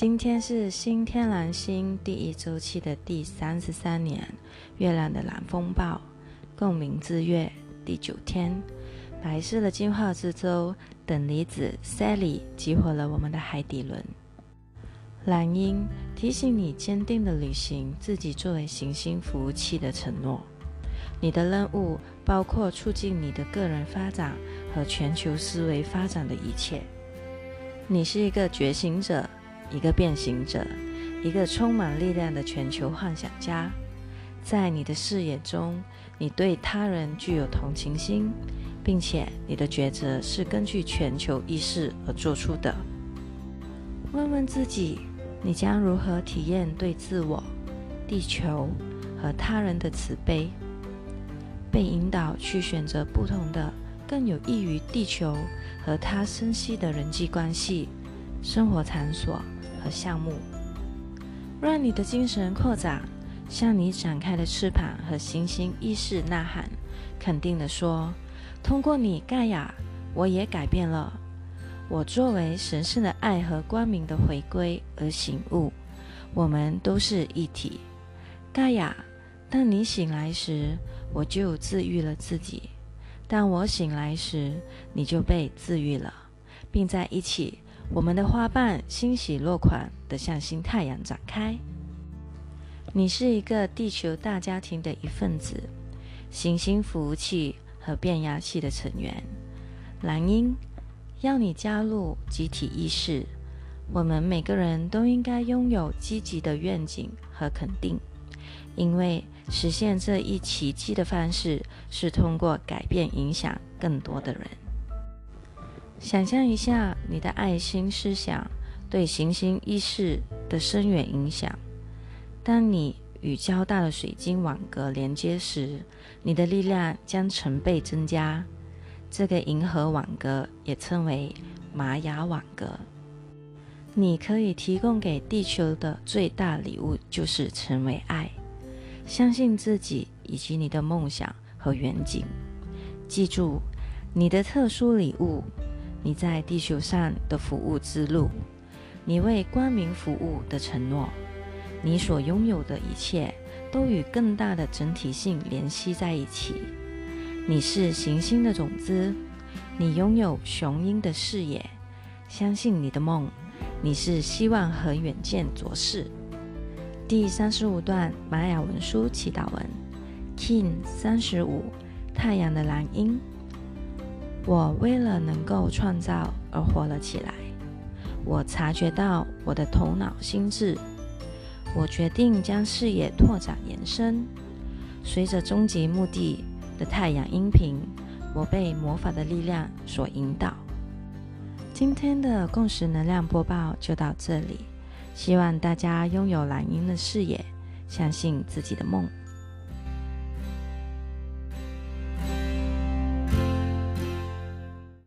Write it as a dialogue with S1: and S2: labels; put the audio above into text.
S1: 今天是新天蓝星第一周期的第三十三年，月亮的蓝风暴共鸣之月第九天，白色的进化之舟等离子 Sally 激活了我们的海底轮。蓝鹰提醒你坚定的履行自己作为行星服务器的承诺。你的任务包括促进你的个人发展和全球思维发展的一切。你是一个觉醒者，一个变形者，一个充满力量的全球幻想家。在你的视野中，你对他人具有同情心，并且你的抉择是根据全球意识而做出的。问问自己，你将如何体验对自我、地球和他人的慈悲？被引导去选择不同的、更有益于地球和他生息的人际关系、生活场所和项目，让你的精神扩展，向你展开的翅膀和行星意识呐喊，肯定地说：“通过你，盖亚，我也改变了。我作为神圣的爱和光明的回归而醒悟，我们都是一体。盖亚，当你醒来时。”我就治愈了自己。当我醒来时，你就被治愈了，并在一起，我们的花瓣欣喜若狂的向新太阳展开。你是一个地球大家庭的一份子，行星服务器和变压器的成员。蓝鹰要你加入集体意识。我们每个人都应该拥有积极的愿景和肯定。因为实现这一奇迹的方式是通过改变影响更多的人。想象一下你的爱心思想对行星意识的深远影响。当你与较大的水晶网格连接时，你的力量将成倍增加。这个银河网格也称为玛雅网格。你可以提供给地球的最大礼物就是成为爱。相信自己以及你的梦想和远景。记住你的特殊礼物，你在地球上的服务之路，你为光明服务的承诺，你所拥有的一切都与更大的整体性联系在一起。你是行星的种子，你拥有雄鹰的视野。相信你的梦，你是希望和远见卓识。第三十五段玛雅文书祈祷文，King 三十五，太阳的蓝鹰。我为了能够创造而活了起来。我察觉到我的头脑心智。我决定将视野拓展延伸。随着终极目的的太阳音频，我被魔法的力量所引导。今天的共识能量播报就到这里。希望大家拥有蓝鹰的视野，相信自己的梦。